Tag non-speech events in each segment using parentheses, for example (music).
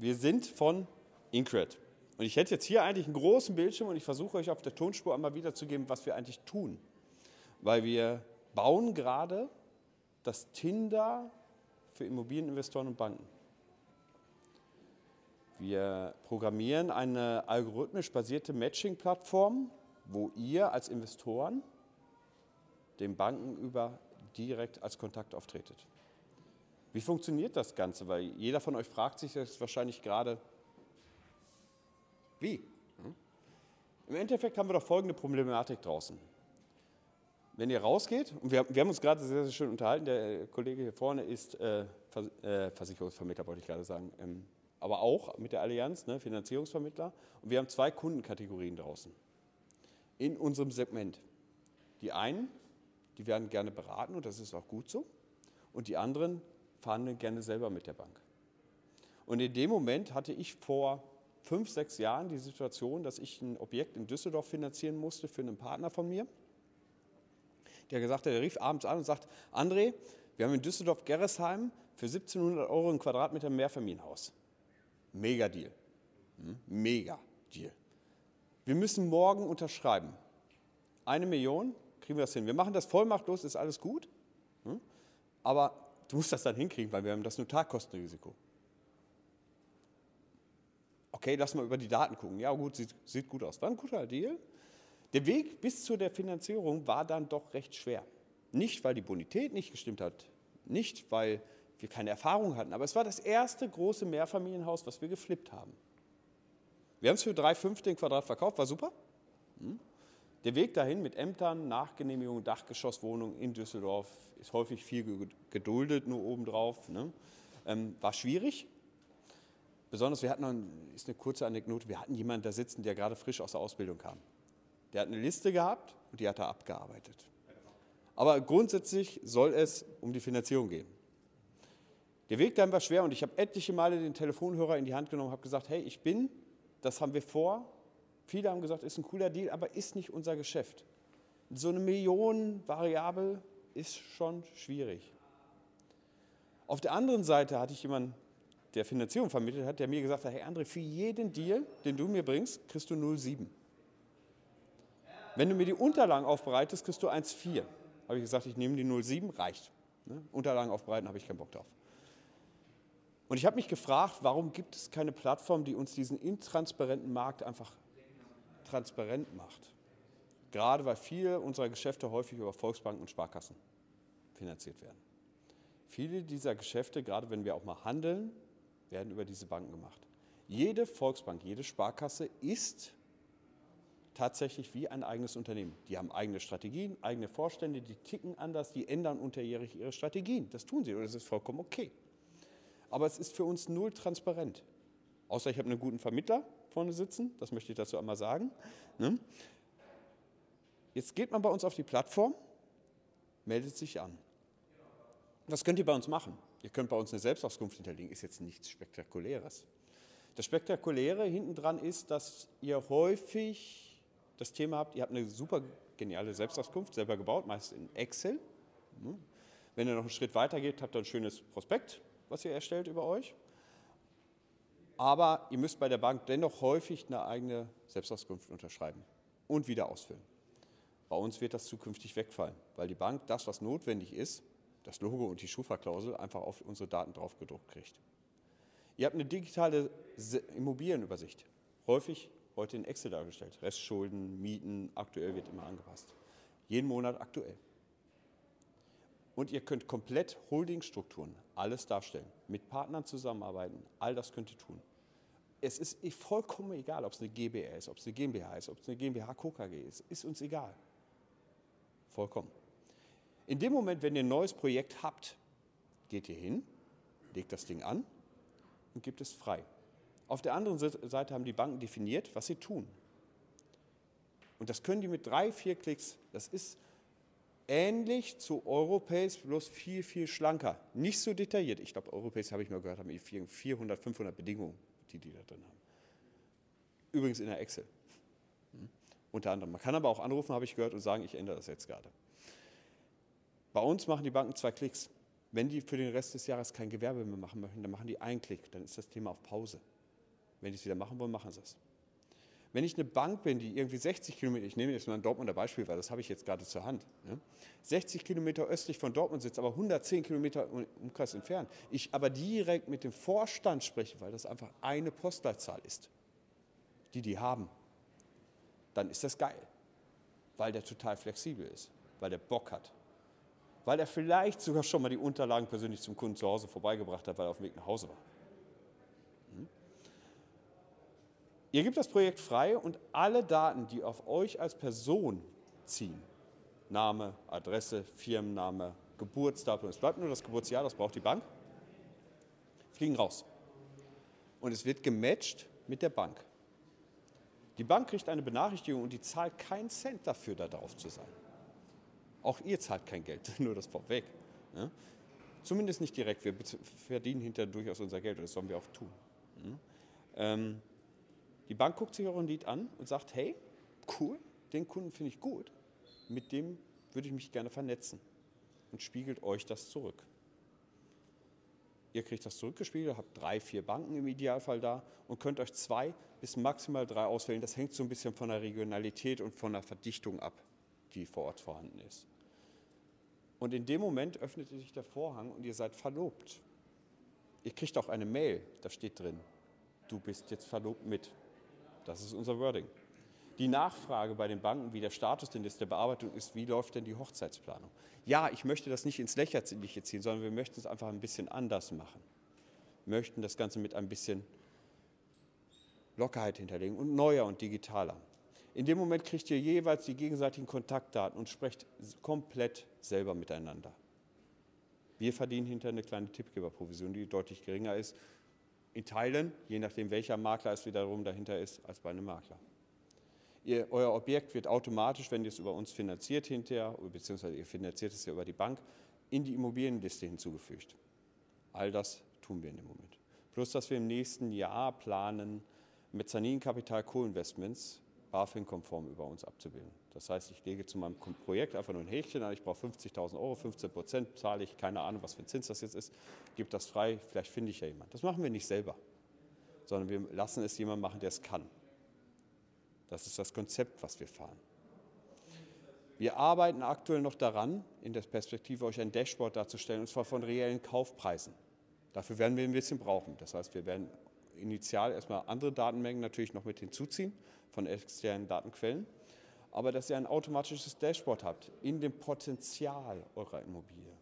wir sind von Incred. Und ich hätte jetzt hier eigentlich einen großen Bildschirm und ich versuche euch auf der Tonspur einmal wiederzugeben, was wir eigentlich tun. Weil wir bauen gerade das Tinder für Immobilieninvestoren und Banken. Wir programmieren eine algorithmisch basierte Matching-Plattform, wo ihr als Investoren den Banken über direkt als Kontakt auftretet. Wie funktioniert das Ganze? Weil jeder von euch fragt sich jetzt wahrscheinlich gerade, wie? Hm? Im Endeffekt haben wir doch folgende Problematik draußen. Wenn ihr rausgeht, und wir, wir haben uns gerade sehr, sehr schön unterhalten, der Kollege hier vorne ist äh, Vers äh, Versicherungsvermittler, wollte ich gerade sagen, ähm, aber auch mit der Allianz, ne, Finanzierungsvermittler. Und wir haben zwei Kundenkategorien draußen in unserem Segment. Die einen, die werden gerne beraten und das ist auch gut so. Und die anderen verhandeln gerne selber mit der Bank. Und in dem Moment hatte ich vor fünf, sechs Jahren die Situation, dass ich ein Objekt in Düsseldorf finanzieren musste für einen Partner von mir. Der gesagt hat, der rief abends an und sagt, André, wir haben in Düsseldorf-Gerresheim für 1700 Euro ein Quadratmeter Mehrfamilienhaus. Mega Deal. Hm? Mega Deal. Wir müssen morgen unterschreiben. Eine Million, kriegen wir das hin. Wir machen das vollmachtlos, ist alles gut. Hm? Aber du musst das dann hinkriegen, weil wir haben das Notarkostenrisiko. Okay, lass mal über die Daten gucken. Ja, gut, sieht, sieht gut aus. War ein guter Deal. Der Weg bis zu der Finanzierung war dann doch recht schwer. Nicht, weil die Bonität nicht gestimmt hat, nicht, weil wir keine Erfahrung hatten, aber es war das erste große Mehrfamilienhaus, was wir geflippt haben. Wir haben es für 3,5 den Quadrat verkauft, war super. Hm? Der Weg dahin mit Ämtern, Nachgenehmigung, Dachgeschosswohnung in Düsseldorf ist häufig viel geduldet, nur obendrauf. Ne? Ähm, war schwierig. Besonders, wir hatten noch, ist eine kurze Anekdote, wir hatten jemanden da sitzen, der gerade frisch aus der Ausbildung kam. Der hat eine Liste gehabt und die hat er abgearbeitet. Aber grundsätzlich soll es um die Finanzierung gehen. Der Weg dahin war schwer und ich habe etliche Male den Telefonhörer in die Hand genommen und habe gesagt, hey, ich bin, das haben wir vor. Viele haben gesagt, ist ein cooler Deal, aber ist nicht unser Geschäft. So eine Million Variable ist schon schwierig. Auf der anderen Seite hatte ich jemanden, der Finanzierung vermittelt hat, der mir gesagt hat, hey André, für jeden Deal, den du mir bringst, kriegst du 0,7. Wenn du mir die Unterlagen aufbereitest, kriegst du 1,4. Habe ich gesagt, ich nehme die 0,7, reicht. Ne? Unterlagen aufbereiten habe ich keinen Bock drauf. Und ich habe mich gefragt, warum gibt es keine Plattform, die uns diesen intransparenten Markt einfach transparent macht? Gerade weil viele unserer Geschäfte häufig über Volksbanken und Sparkassen finanziert werden. Viele dieser Geschäfte, gerade wenn wir auch mal handeln, werden über diese Banken gemacht. Jede Volksbank, jede Sparkasse ist tatsächlich wie ein eigenes Unternehmen. Die haben eigene Strategien, eigene Vorstände, die ticken anders, die ändern unterjährig ihre Strategien. Das tun sie und das ist vollkommen okay. Aber es ist für uns null transparent. Außer ich habe einen guten Vermittler vorne sitzen, das möchte ich dazu einmal sagen. Ne? Jetzt geht man bei uns auf die Plattform, meldet sich an. Was könnt ihr bei uns machen? Ihr könnt bei uns eine Selbstauskunft hinterlegen, ist jetzt nichts Spektakuläres. Das Spektakuläre hinten dran ist, dass ihr häufig das Thema habt, ihr habt eine super geniale Selbstauskunft, selber gebaut, meist in Excel. Hm. Wenn ihr noch einen Schritt weiter geht, habt ihr ein schönes Prospekt, was ihr erstellt über euch. Aber ihr müsst bei der Bank dennoch häufig eine eigene Selbstauskunft unterschreiben und wieder ausfüllen. Bei uns wird das zukünftig wegfallen, weil die Bank das, was notwendig ist, das Logo und die Schufa-Klausel einfach auf unsere Daten drauf gedruckt kriegt. Ihr habt eine digitale Immobilienübersicht, häufig heute in Excel dargestellt. Restschulden, Mieten, aktuell wird immer angepasst. Jeden Monat aktuell. Und ihr könnt komplett Holdingstrukturen, alles darstellen, mit Partnern zusammenarbeiten, all das könnt ihr tun. Es ist vollkommen egal, ob es eine GbR ist, ob es eine GmbH ist, ob es eine GmbH KKG ist, ist uns egal. Vollkommen. In dem Moment, wenn ihr ein neues Projekt habt, geht ihr hin, legt das Ding an und gibt es frei. Auf der anderen Seite haben die Banken definiert, was sie tun. Und das können die mit drei, vier Klicks. Das ist ähnlich zu Europace, bloß viel, viel schlanker. Nicht so detailliert. Ich glaube, Europace, habe ich mal gehört, haben 400, 500 Bedingungen, die die da drin haben. Übrigens in der Excel. Hm? Unter anderem. Man kann aber auch anrufen, habe ich gehört, und sagen, ich ändere das jetzt gerade. Bei uns machen die Banken zwei Klicks. Wenn die für den Rest des Jahres kein Gewerbe mehr machen möchten, dann machen die einen Klick, dann ist das Thema auf Pause. Wenn die es wieder machen wollen, machen sie es. Wenn ich eine Bank bin, die irgendwie 60 Kilometer, ich nehme jetzt mal ein Dortmunder Beispiel, weil das habe ich jetzt gerade zur Hand, ne? 60 Kilometer östlich von Dortmund sitzt, aber 110 Kilometer Umkreis entfernt, ich aber direkt mit dem Vorstand spreche, weil das einfach eine Postleitzahl ist, die die haben, dann ist das geil, weil der total flexibel ist, weil der Bock hat, weil er vielleicht sogar schon mal die Unterlagen persönlich zum Kunden zu Hause vorbeigebracht hat, weil er auf dem Weg nach Hause war. Hm? Ihr gebt das Projekt frei und alle Daten, die auf euch als Person ziehen, Name, Adresse, Firmenname, Geburtsdatum, es bleibt nur das Geburtsjahr, das braucht die Bank, fliegen raus. Und es wird gematcht mit der Bank. Die Bank kriegt eine Benachrichtigung und die zahlt keinen Cent dafür, da drauf zu sein. Auch ihr zahlt kein Geld, (laughs) nur das vorweg. Ja? Zumindest nicht direkt. Wir verdienen hinterher durchaus unser Geld und das sollen wir auch tun. Ja? Ähm, die Bank guckt sich euren Lied an und sagt, hey, cool, den Kunden finde ich gut, mit dem würde ich mich gerne vernetzen und spiegelt euch das zurück. Ihr kriegt das zurückgespiegelt, habt drei, vier Banken im Idealfall da und könnt euch zwei bis maximal drei auswählen. Das hängt so ein bisschen von der Regionalität und von der Verdichtung ab, die vor Ort vorhanden ist. Und in dem Moment öffnet sich der Vorhang und ihr seid verlobt. Ihr kriegt auch eine Mail, da steht drin, du bist jetzt verlobt mit. Das ist unser Wording. Die Nachfrage bei den Banken, wie der Status denn ist der Bearbeitung ist, wie läuft denn die Hochzeitsplanung? Ja, ich möchte das nicht ins Lächerliche ziehen, sondern wir möchten es einfach ein bisschen anders machen. Wir möchten das Ganze mit ein bisschen Lockerheit hinterlegen und neuer und digitaler. In dem Moment kriegt ihr jeweils die gegenseitigen Kontaktdaten und sprecht komplett selber miteinander. Wir verdienen hinter eine kleine Tippgeberprovision, die deutlich geringer ist. In Teilen, je nachdem welcher Makler es wiederum dahinter ist, als bei einem Makler. Ihr, euer Objekt wird automatisch, wenn ihr es über uns finanziert hinterher, beziehungsweise ihr finanziert es ja über die Bank, in die Immobilienliste hinzugefügt. All das tun wir in dem Moment. Plus, dass wir im nächsten Jahr planen, Mezzaninkapital Co-Investments BaFin-konform über uns abzubilden. Das heißt, ich lege zu meinem Projekt einfach nur ein Häkchen an, ich brauche 50.000 Euro, 15 Prozent zahle ich, keine Ahnung, was für ein Zins das jetzt ist, gebe das frei, vielleicht finde ich ja jemand. Das machen wir nicht selber, sondern wir lassen es jemand machen, der es kann. Das ist das Konzept, was wir fahren. Wir arbeiten aktuell noch daran, in der Perspektive euch ein Dashboard darzustellen, und zwar von reellen Kaufpreisen. Dafür werden wir ein bisschen brauchen. Das heißt, wir werden initial erstmal andere Datenmengen natürlich noch mit hinzuziehen von externen Datenquellen, aber dass ihr ein automatisches Dashboard habt in dem Potenzial eurer Immobilie.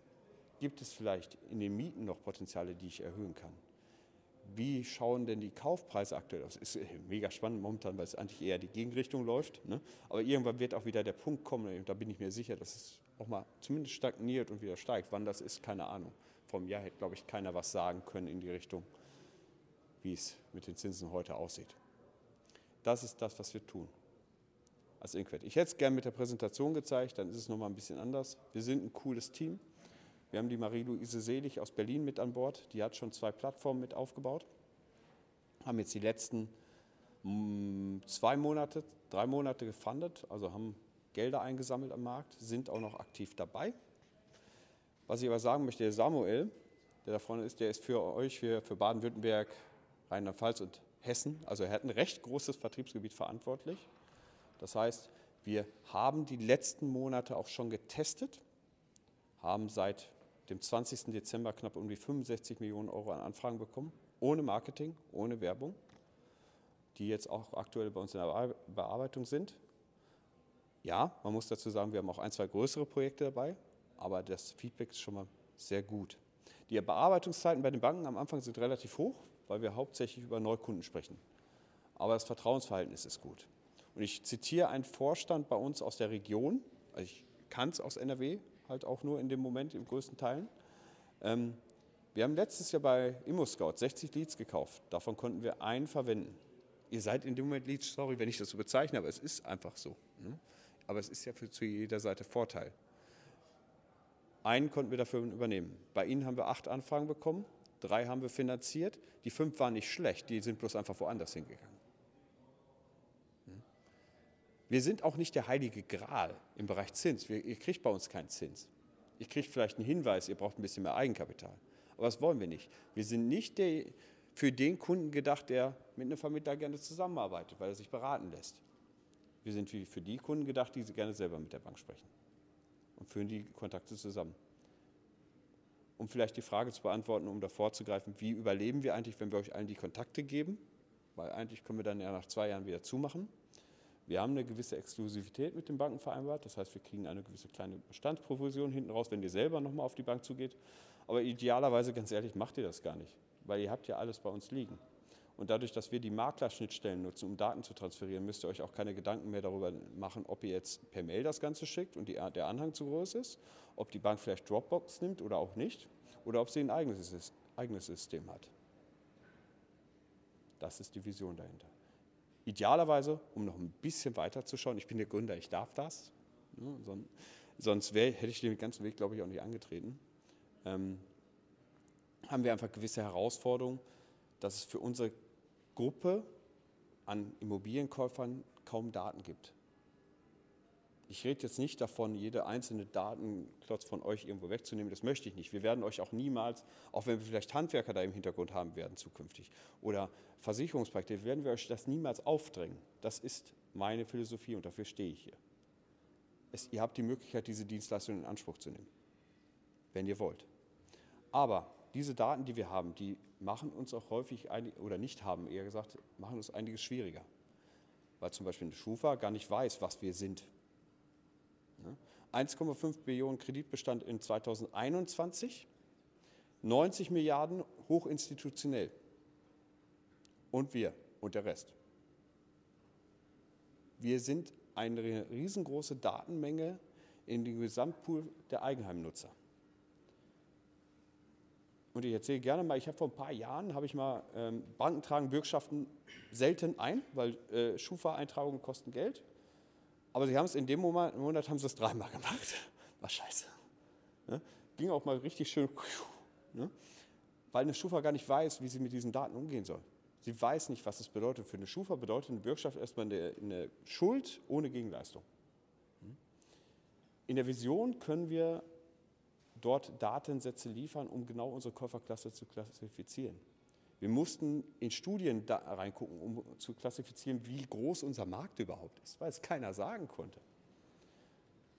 Gibt es vielleicht in den Mieten noch Potenziale, die ich erhöhen kann? Wie schauen denn die Kaufpreise aktuell aus? Ist mega spannend momentan, weil es eigentlich eher die Gegenrichtung läuft. Ne? Aber irgendwann wird auch wieder der Punkt kommen, und da bin ich mir sicher, dass es auch mal zumindest stagniert und wieder steigt. Wann das ist, keine Ahnung. Vom Jahr hätte, glaube ich, keiner was sagen können in die Richtung wie es mit den Zinsen heute aussieht. Das ist das, was wir tun als Inquet. Ich hätte es gerne mit der Präsentation gezeigt, dann ist es nochmal ein bisschen anders. Wir sind ein cooles Team. Wir haben die Marie-Louise Selig aus Berlin mit an Bord. Die hat schon zwei Plattformen mit aufgebaut. Haben jetzt die letzten mm, zwei Monate, drei Monate gefundet, also haben Gelder eingesammelt am Markt, sind auch noch aktiv dabei. Was ich aber sagen möchte, der Samuel, der da vorne ist, der ist für euch, für, für Baden-Württemberg, Rheinland-Pfalz und Hessen, also er hat ein recht großes Vertriebsgebiet verantwortlich. Das heißt, wir haben die letzten Monate auch schon getestet, haben seit dem 20. Dezember knapp um die 65 Millionen Euro an Anfragen bekommen, ohne Marketing, ohne Werbung, die jetzt auch aktuell bei uns in der Bearbeitung sind. Ja, man muss dazu sagen, wir haben auch ein, zwei größere Projekte dabei, aber das Feedback ist schon mal sehr gut. Die Bearbeitungszeiten bei den Banken am Anfang sind relativ hoch, weil wir hauptsächlich über Neukunden sprechen. Aber das Vertrauensverhältnis ist gut. Und ich zitiere einen Vorstand bei uns aus der Region, also ich kann es aus NRW halt auch nur in dem Moment, im größten Teilen. Ähm, wir haben letztes Jahr bei ImmoScout 60 Leads gekauft. Davon konnten wir einen verwenden. Ihr seid in dem Moment Leads, sorry, wenn ich das so bezeichne, aber es ist einfach so. Ne? Aber es ist ja für zu jeder Seite Vorteil. Einen konnten wir dafür übernehmen. Bei Ihnen haben wir acht Anfragen bekommen. Drei haben wir finanziert. Die fünf waren nicht schlecht, die sind bloß einfach woanders hingegangen. Hm? Wir sind auch nicht der heilige Gral im Bereich Zins. Wir, ihr kriegt bei uns keinen Zins. Ich kriege vielleicht einen Hinweis, ihr braucht ein bisschen mehr Eigenkapital. Aber das wollen wir nicht. Wir sind nicht der, für den Kunden gedacht, der mit einem Vermittler gerne zusammenarbeitet, weil er sich beraten lässt. Wir sind für die Kunden gedacht, die gerne selber mit der Bank sprechen und führen die Kontakte zusammen. Um vielleicht die Frage zu beantworten, um davor zu greifen, wie überleben wir eigentlich, wenn wir euch allen die Kontakte geben? Weil eigentlich können wir dann ja nach zwei Jahren wieder zumachen. Wir haben eine gewisse Exklusivität mit den Banken vereinbart, das heißt, wir kriegen eine gewisse kleine Bestandsprovision hinten raus, wenn ihr selber nochmal auf die Bank zugeht. Aber idealerweise, ganz ehrlich, macht ihr das gar nicht, weil ihr habt ja alles bei uns liegen. Und dadurch, dass wir die Maklerschnittstellen nutzen, um Daten zu transferieren, müsst ihr euch auch keine Gedanken mehr darüber machen, ob ihr jetzt per Mail das Ganze schickt und die, der Anhang zu groß ist, ob die Bank vielleicht Dropbox nimmt oder auch nicht, oder ob sie ein eigenes, eigenes System hat. Das ist die Vision dahinter. Idealerweise, um noch ein bisschen weiter zu schauen, ich bin der Gründer, ich darf das, ne, sonst wär, hätte ich den ganzen Weg, glaube ich, auch nicht angetreten, ähm, haben wir einfach gewisse Herausforderungen, dass es für unsere Gruppe an Immobilienkäufern kaum Daten gibt. Ich rede jetzt nicht davon, jede einzelne Datenklotz von euch irgendwo wegzunehmen, das möchte ich nicht. Wir werden euch auch niemals, auch wenn wir vielleicht Handwerker da im Hintergrund haben werden zukünftig oder Versicherungsprojekte, werden wir euch das niemals aufdrängen. Das ist meine Philosophie und dafür stehe ich hier. Es, ihr habt die Möglichkeit, diese Dienstleistung in Anspruch zu nehmen, wenn ihr wollt. Aber diese Daten, die wir haben, die machen uns auch häufig, oder nicht haben, eher gesagt, machen uns einiges schwieriger. Weil zum Beispiel eine Schufa gar nicht weiß, was wir sind. 1,5 Billionen Kreditbestand in 2021, 90 Milliarden hochinstitutionell. Und wir und der Rest. Wir sind eine riesengroße Datenmenge in dem Gesamtpool der Eigenheimnutzer. Und ich erzähle gerne mal, ich habe vor ein paar Jahren, habe ich mal, ähm, Banken tragen Bürgschaften selten ein, weil äh, Schufa-Eintragungen kosten Geld. Aber sie haben es in dem Monat, Monat haben sie es dreimal gemacht. (laughs) War scheiße. Ne? Ging auch mal richtig schön, ne? weil eine Schufa gar nicht weiß, wie sie mit diesen Daten umgehen soll. Sie weiß nicht, was es bedeutet. Für eine Schufa bedeutet eine Bürgschaft erstmal eine, eine Schuld ohne Gegenleistung. Hm? In der Vision können wir dort Datensätze liefern, um genau unsere Käuferklasse zu klassifizieren. Wir mussten in Studien da reingucken, um zu klassifizieren, wie groß unser Markt überhaupt ist, weil es keiner sagen konnte.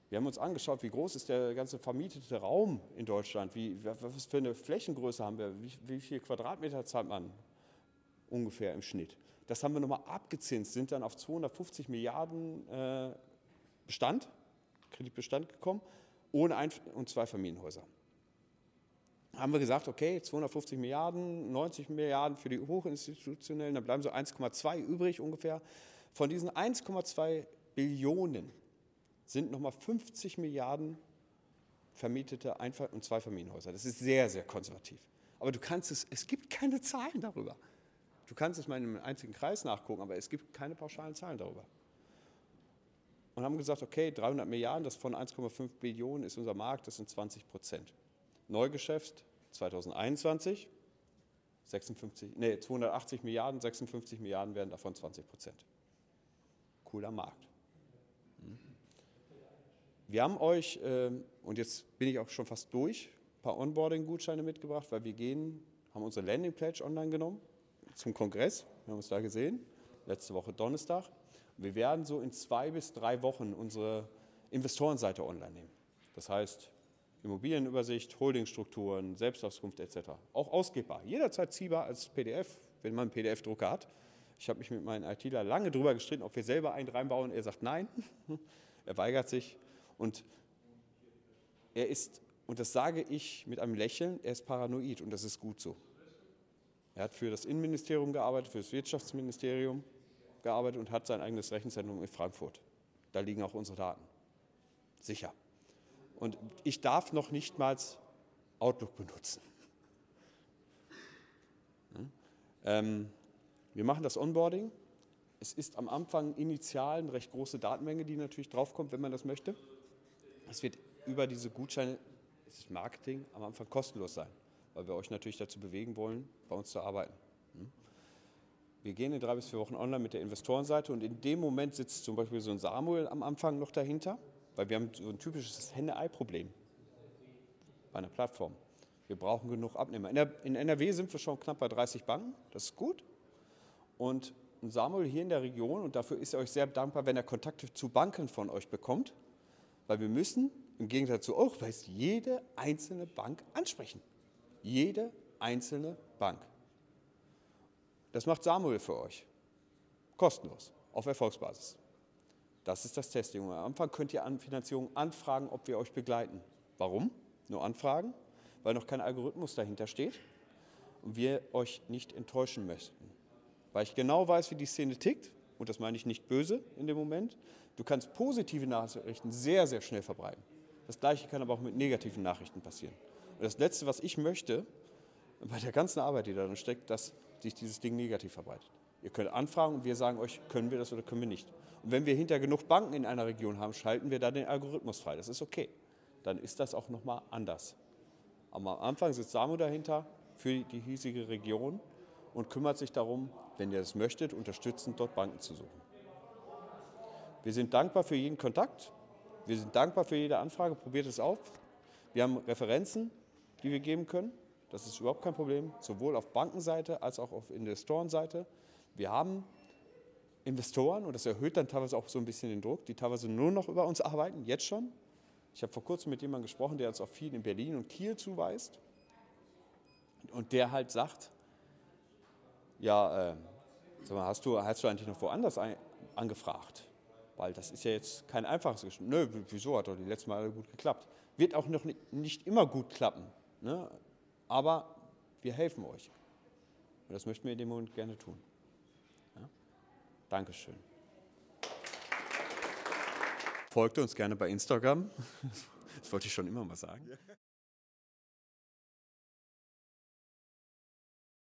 Wir haben uns angeschaut, wie groß ist der ganze vermietete Raum in Deutschland, wie, was für eine Flächengröße haben wir, wie, wie viel Quadratmeter zahlt man ungefähr im Schnitt. Das haben wir nochmal abgezinst, sind dann auf 250 Milliarden äh, Bestand, Kreditbestand gekommen, ohne Ein- und Zweifamilienhäuser haben wir gesagt, okay, 250 Milliarden, 90 Milliarden für die Hochinstitutionellen, dann bleiben so 1,2 übrig ungefähr. Von diesen 1,2 Billionen sind nochmal 50 Milliarden vermietete Einfach- und Zweifamilienhäuser. Das ist sehr, sehr konservativ. Aber du kannst es, es gibt keine Zahlen darüber. Du kannst es mal in einem einzigen Kreis nachgucken, aber es gibt keine pauschalen Zahlen darüber. Und haben gesagt, okay, 300 Milliarden, das von 1,5 Billionen ist unser Markt, das sind 20 Prozent. Neugeschäft 2021 56, nee, 280 Milliarden, 56 Milliarden werden davon 20 Prozent. Cooler Markt. Hm. Wir haben euch, ähm, und jetzt bin ich auch schon fast durch, ein paar Onboarding-Gutscheine mitgebracht, weil wir gehen, haben unsere Landing-Page online genommen zum Kongress. Wir haben uns da gesehen, letzte Woche Donnerstag. Wir werden so in zwei bis drei Wochen unsere Investorenseite online nehmen. Das heißt, Immobilienübersicht, Holdingstrukturen, Selbstauskunft etc. Auch ausgebbar, jederzeit ziehbar als PDF, wenn man einen PDF-Drucker hat. Ich habe mich mit meinem ITler lange darüber gestritten, ob wir selber einen reinbauen. Er sagt nein, (laughs) er weigert sich. Und er ist, und das sage ich mit einem Lächeln, er ist paranoid und das ist gut so. Er hat für das Innenministerium gearbeitet, für das Wirtschaftsministerium gearbeitet und hat sein eigenes Rechenzentrum in Frankfurt. Da liegen auch unsere Daten. Sicher. Und ich darf noch nicht mal Outlook benutzen. Ähm, wir machen das Onboarding. Es ist am Anfang initial eine recht große Datenmenge, die natürlich draufkommt, wenn man das möchte. Es wird über diese Gutscheine, es ist Marketing, am Anfang kostenlos sein, weil wir euch natürlich dazu bewegen wollen, bei uns zu arbeiten. Wir gehen in drei bis vier Wochen online mit der Investorenseite und in dem Moment sitzt zum Beispiel so ein Samuel am Anfang noch dahinter weil wir haben so ein typisches Henne-Ei-Problem. bei einer Plattform. Wir brauchen genug Abnehmer. In, der, in NRW sind wir schon knapp bei 30 Banken, das ist gut. Und Samuel hier in der Region, und dafür ist er euch sehr dankbar, wenn er Kontakte zu Banken von euch bekommt, weil wir müssen im Gegensatz zu euch jede einzelne Bank ansprechen. Jede einzelne Bank. Das macht Samuel für euch. Kostenlos, auf Erfolgsbasis. Das ist das Testing. Am Anfang könnt ihr an Finanzierung anfragen, ob wir euch begleiten. Warum? Nur anfragen, weil noch kein Algorithmus dahinter steht und wir euch nicht enttäuschen möchten. Weil ich genau weiß, wie die Szene tickt, und das meine ich nicht böse in dem Moment. Du kannst positive Nachrichten sehr, sehr schnell verbreiten. Das Gleiche kann aber auch mit negativen Nachrichten passieren. Und das Letzte, was ich möchte, bei der ganzen Arbeit, die darin steckt, dass sich dieses Ding negativ verbreitet. Ihr könnt anfragen und wir sagen euch, können wir das oder können wir nicht. Und wenn wir hinter genug Banken in einer Region haben, schalten wir da den Algorithmus frei. Das ist okay. Dann ist das auch nochmal anders. Aber am Anfang sitzt Samu dahinter für die hiesige Region und kümmert sich darum, wenn ihr das möchtet, unterstützend dort Banken zu suchen. Wir sind dankbar für jeden Kontakt. Wir sind dankbar für jede Anfrage. Probiert es auf. Wir haben Referenzen, die wir geben können. Das ist überhaupt kein Problem, sowohl auf Bankenseite als auch auf Investorenseite. Wir haben Investoren, und das erhöht dann teilweise auch so ein bisschen den Druck, die teilweise nur noch über uns arbeiten, jetzt schon. Ich habe vor kurzem mit jemandem gesprochen, der uns auch viel in Berlin und Kiel zuweist. Und der halt sagt, ja, äh, sag mal, hast, du, hast du eigentlich noch woanders ein, angefragt? Weil das ist ja jetzt kein einfaches Gespräch. Nö, wieso hat doch die letzten Mal gut geklappt. Wird auch noch nicht, nicht immer gut klappen. Ne? Aber wir helfen euch. Und das möchten wir in dem Moment gerne tun. Ja? Dankeschön. Folgt uns gerne bei Instagram. (laughs) Das wollte ich schon immer mal sagen.